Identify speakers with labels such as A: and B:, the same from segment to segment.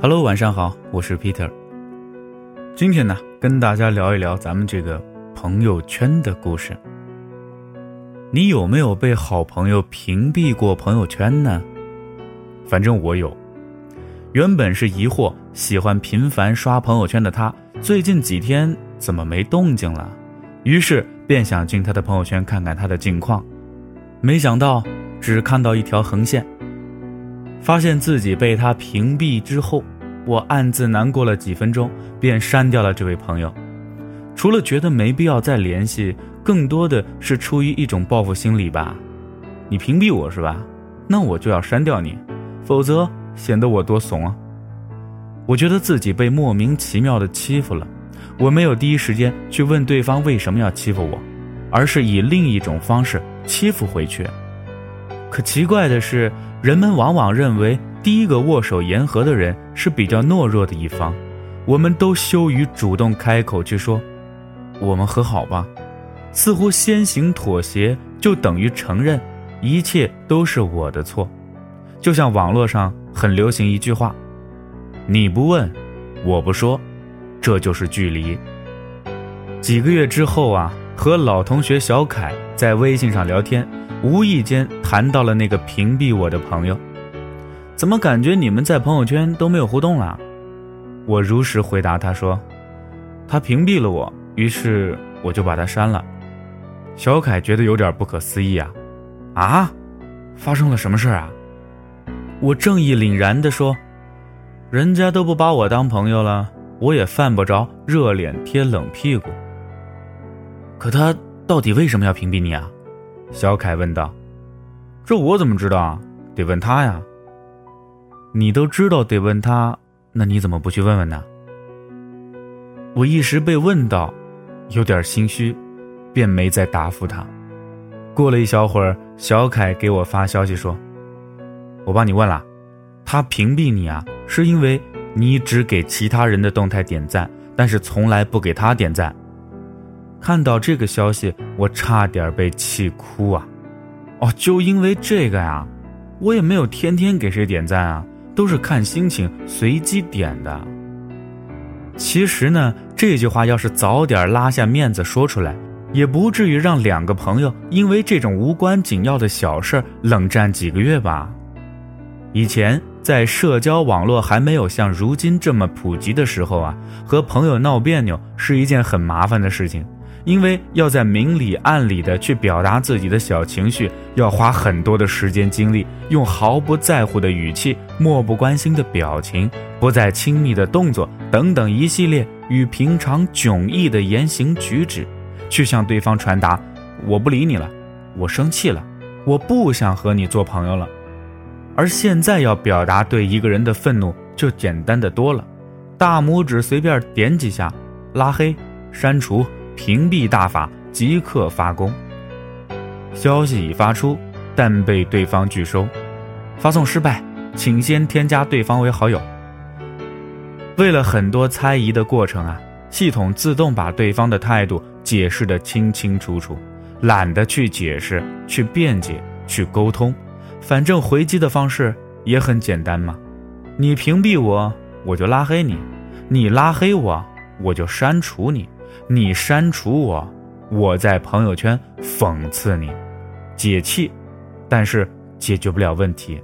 A: Hello，晚上好，我是 Peter。今天呢，跟大家聊一聊咱们这个朋友圈的故事。你有没有被好朋友屏蔽过朋友圈呢？反正我有。原本是疑惑，喜欢频繁刷朋友圈的他，最近几天怎么没动静了？于是便想进他的朋友圈看看他的近况，没想到只看到一条横线，发现自己被他屏蔽之后。我暗自难过了几分钟，便删掉了这位朋友。除了觉得没必要再联系，更多的是出于一种报复心理吧。你屏蔽我是吧？那我就要删掉你，否则显得我多怂啊。我觉得自己被莫名其妙的欺负了，我没有第一时间去问对方为什么要欺负我，而是以另一种方式欺负回去。可奇怪的是，人们往往认为。第一个握手言和的人是比较懦弱的一方，我们都羞于主动开口去说，我们和好吧，似乎先行妥协就等于承认一切都是我的错，就像网络上很流行一句话：“你不问，我不说，这就是距离。”几个月之后啊，和老同学小凯在微信上聊天，无意间谈到了那个屏蔽我的朋友。怎么感觉你们在朋友圈都没有互动了？我如实回答他说：“他屏蔽了我，于是我就把他删了。”小凯觉得有点不可思议啊！啊，发生了什么事啊？我正义凛然地说：“人家都不把我当朋友了，我也犯不着热脸贴冷屁股。”可他到底为什么要屏蔽你啊？小凯问道。“这我怎么知道啊？得问他呀。”你都知道得问他，那你怎么不去问问呢？我一时被问到，有点心虚，便没再答复他。过了一小会儿，小凯给我发消息说：“我帮你问了，他屏蔽你啊，是因为你只给其他人的动态点赞，但是从来不给他点赞。”看到这个消息，我差点被气哭啊！哦，就因为这个呀，我也没有天天给谁点赞啊。都是看心情随机点的。其实呢，这句话要是早点拉下面子说出来，也不至于让两个朋友因为这种无关紧要的小事冷战几个月吧。以前在社交网络还没有像如今这么普及的时候啊，和朋友闹别扭是一件很麻烦的事情。因为要在明里暗里的去表达自己的小情绪，要花很多的时间精力，用毫不在乎的语气、漠不关心的表情、不再亲密的动作等等一系列与平常迥异的言行举止，去向对方传达：我不理你了，我生气了，我不想和你做朋友了。而现在要表达对一个人的愤怒，就简单的多了，大拇指随便点几下，拉黑、删除。屏蔽大法即刻发功。消息已发出，但被对方拒收。发送失败，请先添加对方为好友。为了很多猜疑的过程啊，系统自动把对方的态度解释得清清楚楚，懒得去解释、去辩解、去沟通，反正回击的方式也很简单嘛。你屏蔽我，我就拉黑你；你拉黑我，我就删除你。你删除我，我在朋友圈讽刺你，解气，但是解决不了问题。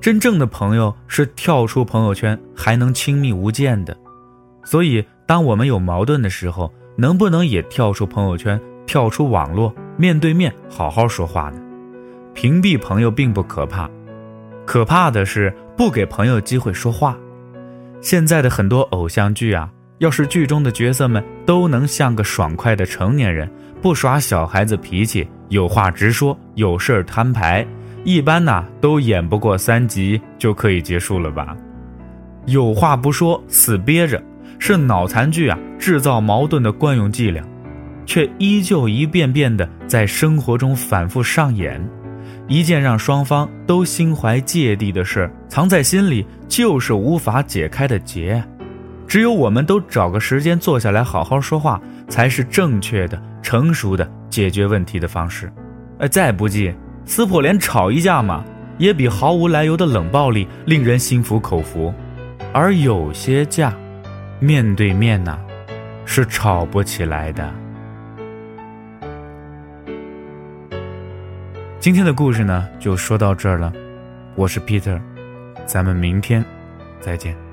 A: 真正的朋友是跳出朋友圈还能亲密无间的，所以当我们有矛盾的时候，能不能也跳出朋友圈，跳出网络，面对面好好说话呢？屏蔽朋友并不可怕，可怕的是不给朋友机会说话。现在的很多偶像剧啊。要是剧中的角色们都能像个爽快的成年人，不耍小孩子脾气，有话直说，有事儿摊牌，一般呐都演不过三集就可以结束了吧？有话不说，死憋着，是脑残剧啊制造矛盾的惯用伎俩，却依旧一遍遍的在生活中反复上演。一件让双方都心怀芥蒂的事，藏在心里就是无法解开的结。只有我们都找个时间坐下来好好说话才是正确的成熟的解决问题的方式。哎再不济撕破脸吵一架嘛也比毫无来由的冷暴力令人心服口服。而有些架面对面呢是吵不起来的。今天的故事呢就说到这儿了。我是 peter 咱们明天再见。